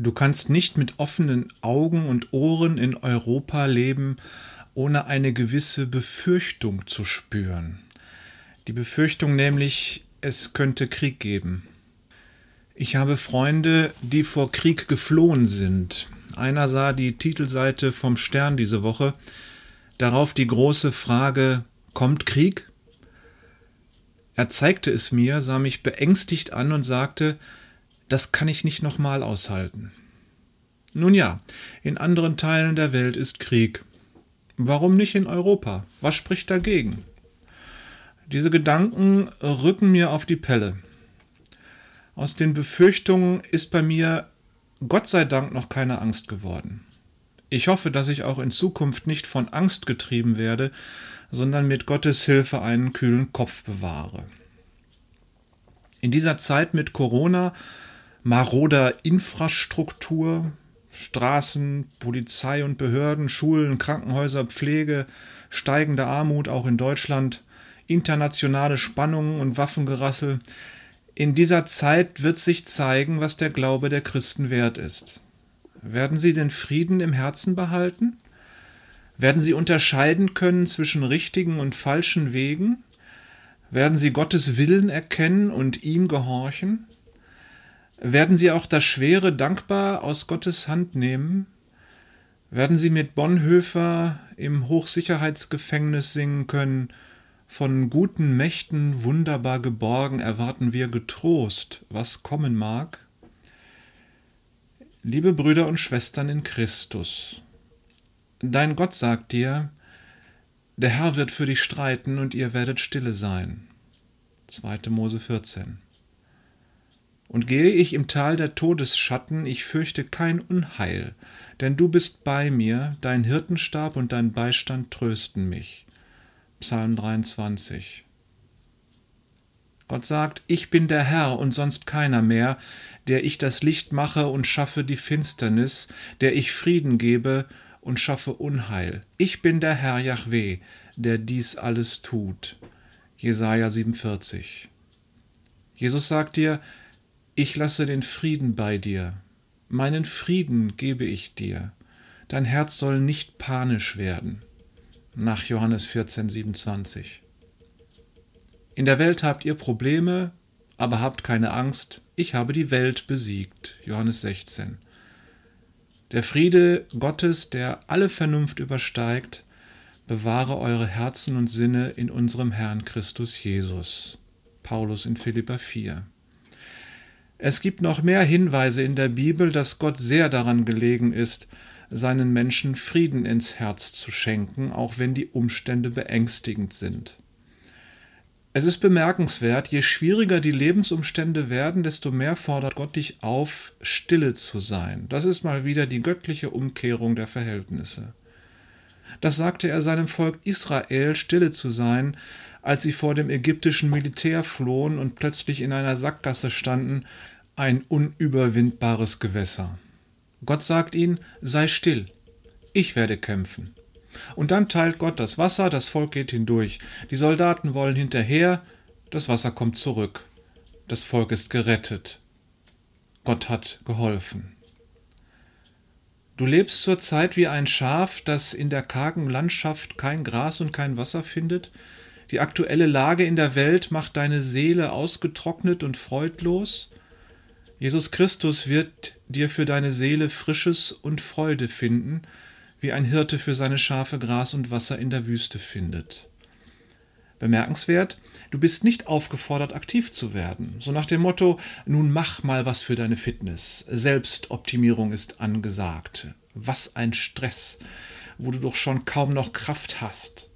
Du kannst nicht mit offenen Augen und Ohren in Europa leben, ohne eine gewisse Befürchtung zu spüren. Die Befürchtung nämlich, es könnte Krieg geben. Ich habe Freunde, die vor Krieg geflohen sind. Einer sah die Titelseite vom Stern diese Woche, darauf die große Frage Kommt Krieg? Er zeigte es mir, sah mich beängstigt an und sagte, das kann ich nicht nochmal aushalten. Nun ja, in anderen Teilen der Welt ist Krieg. Warum nicht in Europa? Was spricht dagegen? Diese Gedanken rücken mir auf die Pelle. Aus den Befürchtungen ist bei mir Gott sei Dank noch keine Angst geworden. Ich hoffe, dass ich auch in Zukunft nicht von Angst getrieben werde, sondern mit Gottes Hilfe einen kühlen Kopf bewahre. In dieser Zeit mit Corona maroder Infrastruktur, Straßen, Polizei und Behörden, Schulen, Krankenhäuser, Pflege, steigende Armut auch in Deutschland, internationale Spannungen und Waffengerassel. In dieser Zeit wird sich zeigen, was der Glaube der Christen wert ist. Werden sie den Frieden im Herzen behalten? Werden sie unterscheiden können zwischen richtigen und falschen Wegen? Werden sie Gottes Willen erkennen und ihm gehorchen? Werden Sie auch das Schwere dankbar aus Gottes Hand nehmen? Werden Sie mit Bonhoeffer im Hochsicherheitsgefängnis singen können, von guten Mächten wunderbar geborgen erwarten wir getrost, was kommen mag? Liebe Brüder und Schwestern in Christus, dein Gott sagt dir, der Herr wird für dich streiten und ihr werdet stille sein. 2. Mose 14 und gehe ich im Tal der Todesschatten, ich fürchte kein Unheil, denn du bist bei mir, dein Hirtenstab und dein Beistand trösten mich. Psalm 23. Gott sagt, ich bin der Herr und sonst keiner mehr, der ich das Licht mache und schaffe die Finsternis, der ich Frieden gebe und schaffe Unheil. Ich bin der Herr Jahweh, der dies alles tut. Jesaja 47. Jesus sagt dir, ich lasse den Frieden bei dir, meinen Frieden gebe ich dir, dein Herz soll nicht panisch werden. Nach Johannes 14, 27. In der Welt habt ihr Probleme, aber habt keine Angst, ich habe die Welt besiegt. Johannes 16. Der Friede Gottes, der alle Vernunft übersteigt, bewahre eure Herzen und Sinne in unserem Herrn Christus Jesus. Paulus in Philippa 4. Es gibt noch mehr Hinweise in der Bibel, dass Gott sehr daran gelegen ist, seinen Menschen Frieden ins Herz zu schenken, auch wenn die Umstände beängstigend sind. Es ist bemerkenswert, je schwieriger die Lebensumstände werden, desto mehr fordert Gott dich auf, stille zu sein. Das ist mal wieder die göttliche Umkehrung der Verhältnisse. Das sagte er seinem Volk Israel, stille zu sein, als sie vor dem ägyptischen Militär flohen und plötzlich in einer Sackgasse standen, ein unüberwindbares Gewässer. Gott sagt ihnen, sei still, ich werde kämpfen. Und dann teilt Gott das Wasser, das Volk geht hindurch. Die Soldaten wollen hinterher, das Wasser kommt zurück. Das Volk ist gerettet. Gott hat geholfen. Du lebst zurzeit wie ein Schaf, das in der kargen Landschaft kein Gras und kein Wasser findet. Die aktuelle Lage in der Welt macht deine Seele ausgetrocknet und freudlos. Jesus Christus wird dir für deine Seele Frisches und Freude finden, wie ein Hirte für seine Schafe Gras und Wasser in der Wüste findet. Bemerkenswert, du bist nicht aufgefordert, aktiv zu werden. So nach dem Motto, nun mach mal was für deine Fitness. Selbstoptimierung ist angesagt. Was ein Stress, wo du doch schon kaum noch Kraft hast.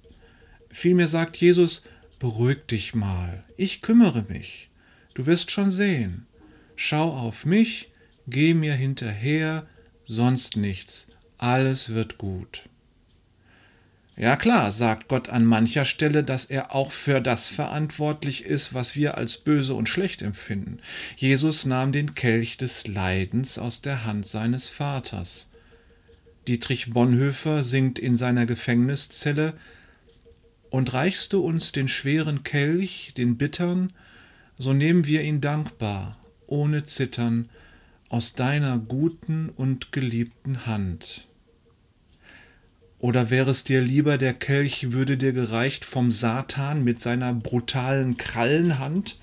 Vielmehr sagt Jesus, beruhig dich mal, ich kümmere mich. Du wirst schon sehen. Schau auf mich, geh mir hinterher, sonst nichts. Alles wird gut. Ja klar, sagt Gott an mancher Stelle, dass er auch für das verantwortlich ist, was wir als böse und schlecht empfinden. Jesus nahm den Kelch des Leidens aus der Hand seines Vaters. Dietrich Bonhoeffer singt in seiner Gefängniszelle Und reichst du uns den schweren Kelch, den bittern, so nehmen wir ihn dankbar, ohne Zittern, aus deiner guten und geliebten Hand. Oder wäre es dir lieber, der Kelch würde dir gereicht vom Satan mit seiner brutalen Krallenhand?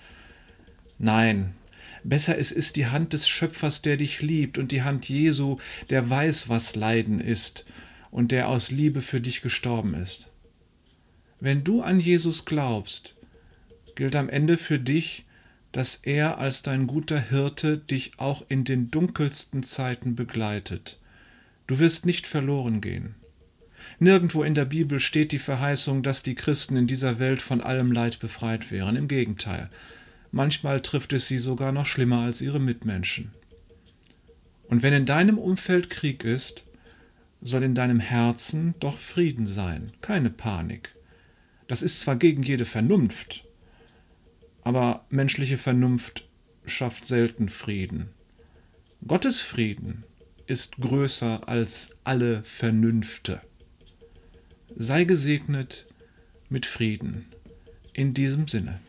Nein, besser es ist die Hand des Schöpfers, der dich liebt, und die Hand Jesu, der weiß, was Leiden ist und der aus Liebe für dich gestorben ist. Wenn du an Jesus glaubst, gilt am Ende für dich, dass er als dein guter Hirte dich auch in den dunkelsten Zeiten begleitet. Du wirst nicht verloren gehen. Nirgendwo in der Bibel steht die Verheißung, dass die Christen in dieser Welt von allem Leid befreit wären. Im Gegenteil. Manchmal trifft es sie sogar noch schlimmer als ihre Mitmenschen. Und wenn in deinem Umfeld Krieg ist, soll in deinem Herzen doch Frieden sein, keine Panik. Das ist zwar gegen jede Vernunft, aber menschliche Vernunft schafft selten Frieden. Gottes Frieden ist größer als alle Vernünfte sei gesegnet mit Frieden. In diesem Sinne.